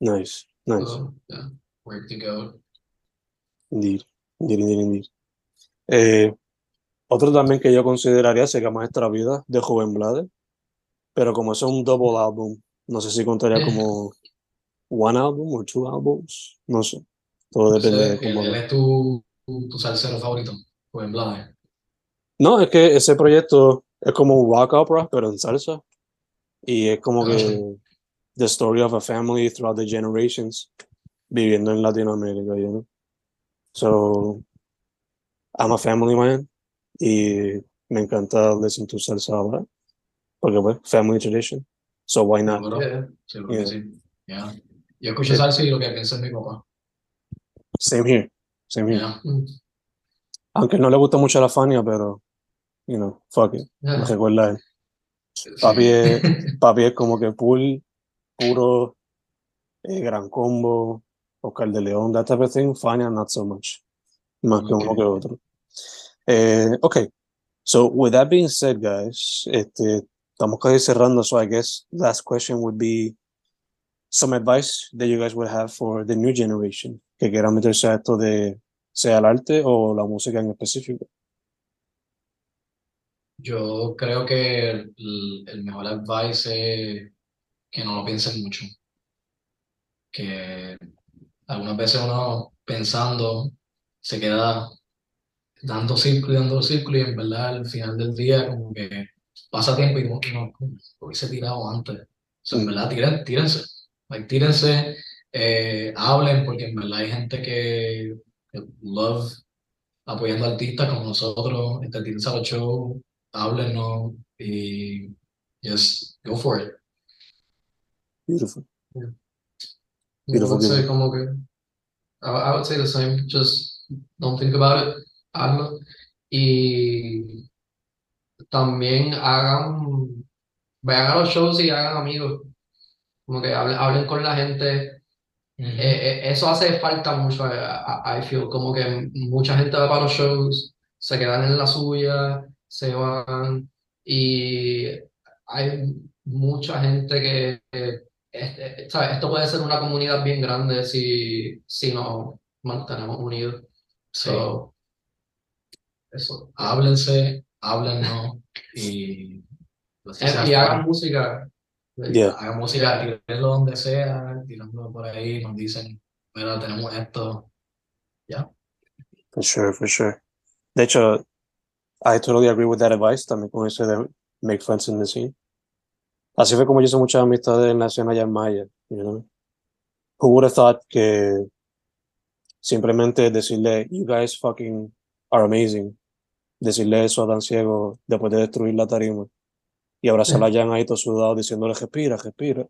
Nice, nice. so, yeah. Where to go. Indeed, indeed, indeed, indeed. Eh, otro también que yo consideraría sería Maestra Vida de Joven Blade, pero como eso es un double álbum, no sé si contaría como one album o two albums, no sé. Todo depende de él, cómo. él es tu, tu, tu salsero favorito, Rubén Blades. No, es que ese proyecto es como un rock opera, pero en salsa. Y es como que the story of a family throughout the generations viviendo en Latinoamérica, know? So, I'm a family man y me encanta listen to salsa ahora, porque pues, family tradition. So why not? Seguro, Yeah. seguro Yeah. que sí. Yeah. Yo escucho salsa y lo que pienso es mi papá. Same here, same here. Yeah. Mm, Aunque no le gusta mucho la Fania, pero, you know, fuck it, me recuerda a él. Papi es, papi es como que full, puro, eh, gran combo, Oscar de León, that type of thing. Fania, not so much. Más que uno Ok. que otro. Eh, okay. So, with that being said, guys, este, estamos casi cerrando, so I guess last question would be some advice that you guys would have for the new generation que quieran meterse a esto de sea el arte o la música en específico. Yo creo que el, el mejor advice es que no lo piensen mucho. Que algunas veces uno pensando se queda dando círculo y dando círculo y en verdad al final del día como que pasa tiempo y no, hubiese tirado antes. O sea, en Mm. verdad, tiren, tírense. Like, tírense, eh, hablen, porque en verdad hay gente que, que love apoyando artistas como nosotros, este, tírense a los shows, háblenos y just go for it. Beautiful. I Beautiful, would say como que, I, I would say the same, just don't think about it, hazlo. Y también hagan, vayan a los shows y hagan amigos, como que hablen, hablen con la gente. Ujú. Eh, eh, eso hace falta mucho, I, I- I feel, como que mucha gente va para los shows, se quedan en la suya, se van, y hay mucha gente que, este, ¿sabes? Esto puede ser una comunidad bien grande si, si nos mantenemos unidos. Sí. So, eso. Háblense, háblennos y, pues, Eh, y hagan música. Yeah. hagan música, tírenlo donde sea, tirándolo por ahí, nos dicen, mira, tenemos esto. For sure, for sure. De hecho, I totally agree with that advice también con eso de make friends in the scene. Así fue como yo hice muchas amistades en la escena allá en Maya, you know. Who would have thought que simplemente decirle, you guys fucking are amazing, decirle eso a Dan Ciego después de destruir la tarima y abrazar a Jan ahí todo sudado diciéndole, respira, respira.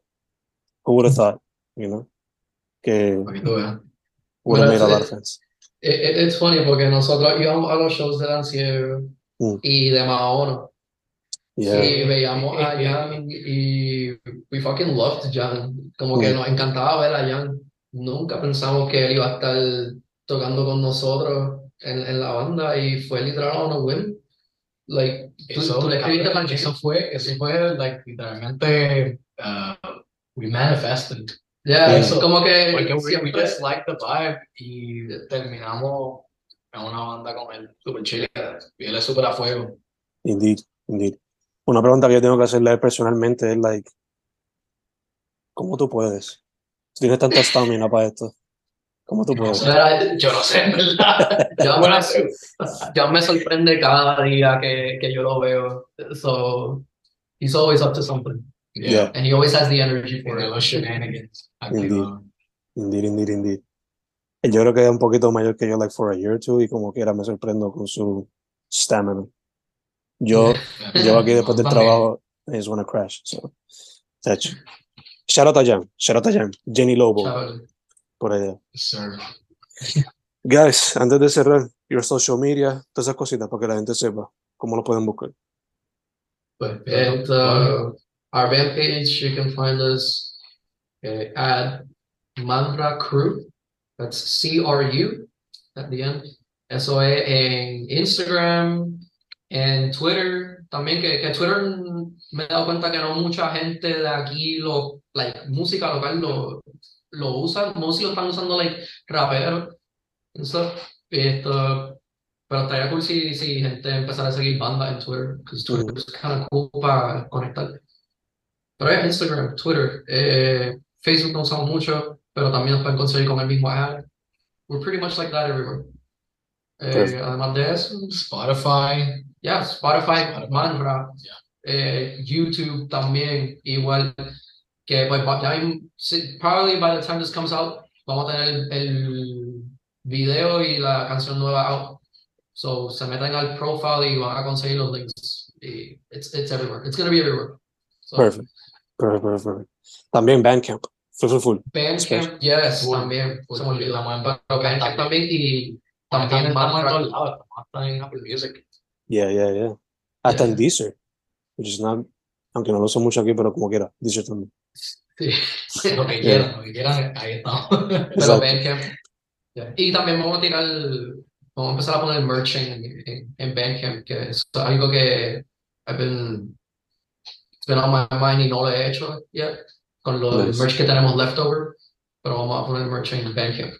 Who would have thought, you know, que Para que tú veas. Bueno, it- it's funny porque nosotros íbamos a los shows de Lanciero Mm. y de Maono. Yeah. Y veíamos a Jan y we fucking loved Jan. Como que Mm. nos encantaba ver a Jan. Nunca pensamos que él iba a estar tocando con nosotros en, en la banda y fue literal on a whim. Like, tú, Eso, tú le escribiste para eso fue, eso fue, like, literalmente, uh, we manifested. Yeah, Sí. eso como que Porque we, we siempre- just like the vibe y terminamos en una banda con él, super chill. Y él es súper a fuego. Indeed, indeed. Una pregunta que yo tengo que hacerle personalmente es, like, ¿cómo tú puedes? Tienes tanta estamina para esto. ¿Cómo tú puedes? yo no sé, en verdad. Bueno, me, me sorprende cada día que, que yo lo veo. So, he's always up to something. Yeah. And he always has the energy for los shenanigans. Indeed. Indeed, indeed, indeed. Yo creo que es un poquito mayor que yo, like, for a year or two, y como quiera me sorprendo con su stamina. Yo llevo aquí después del trabajo, just wanna crash. So, tacho. Shout out a Jan, shout out a Jan, Jenny Lobo, por allá. Guys, antes de cerrar, your social media, todas esas cositas para que la gente sepa cómo lo pueden buscar. But at uh, our page, you can find us uh, at Mantra Crew. That's C R U at the end. Eso es en Instagram, en Twitter. También que, que Twitter me he dado cuenta que no mucha gente de aquí, lo, like, música local lo, lo usa. Mostly lo están usando, like, raperos. stuff. Esto, pero estaría cool si, si gente empezara a seguir bandas en Twitter, because Twitter es kind of cool para conectar. Pero es Instagram, Twitter, eh, Facebook no usamos mucho, pero también nos pueden conseguir con el mismo ad. We're pretty much like that everywhere. Eh, Perfect. además de eso, Spotify. yeah, Spotify, Spotify. Manra, eh, YouTube también, igual que pues, ya sí, probably by the time this comes out, vamos a tener el, el video y la canción nueva out. So se meten al profile y van a conseguir los links. Y it's, it's everywhere. It's gonna be everywhere. So, Perfect. Perfect, perfect, perfect. También Bandcamp, full, full, full. Bandcamp, yes, también. full, se me olvidó. Pero Bandcamp también y También estamos en todos lados. Hasta en Apple Music. Yeah, yeah, yeah. Hasta en Yeah. Deezer, which is not, aunque no lo uso mucho aquí, pero como quiera, Deezer también. Sí. Lo que quieran, lo que quieran, ahí estamos. Pero. Bandcamp. yeah. Y también vamos a tirar, vamos a empezar a poner merch en, en, en Bandcamp, que es algo que I've been, it's been on my mind y no lo he hecho yet, con los Nice. merch que tenemos leftover, pero vamos a poner merch en Bandcamp.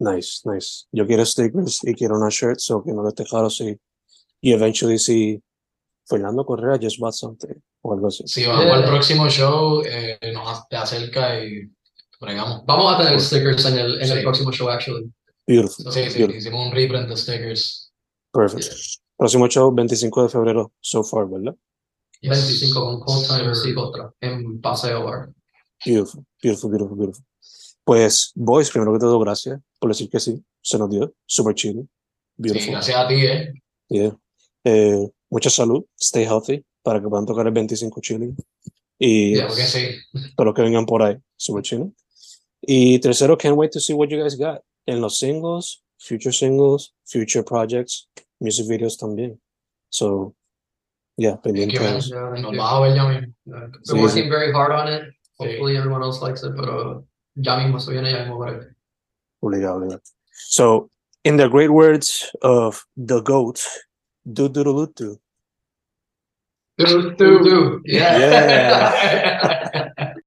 Nice, nice. Yo quiero stickers y quiero una shirt, so que no lo esté claro si. Y eventually si Fernando Correa just bought something o algo así. Si vamos Yeah. al próximo show, eh, nos te acerca y bregamos. Vamos a tener stickers en el, en el Sí. próximo show, actually. Beautiful, Sí, sí, beautiful, hicimos un reprint de stickers. perfect. Próximo show, 25 de febrero, so far, ¿verdad? 25 con Cold Timers y otra en Paseo Bar. Beautiful, beautiful, beautiful, beautiful. Pues, boys, primero que todo, gracias por decir que sí. Se nos dio. Super chido. Sí, Beautiful. gracias a ti, ¿eh? Yeah. Eh, mucha salud. Stay healthy para que puedan tocar el 25 chilling. Y. Porque sí. todos los que vengan por ahí. Super chido. Y tercero, can't wait to see what you guys got en los singles, future singles, future projects, music videos también. So, yeah, Thank you, man. pendientes. Yeah, thank Nos vamos a ver ya mismo. Been Sí, sí. working very hard on it. Hopefully everyone else likes it, pero ya mismo se viene ya mismo por ahí. Obligado, obligado. So, in the great words of the GOAT, do do do do. Do, do, do. Yeah.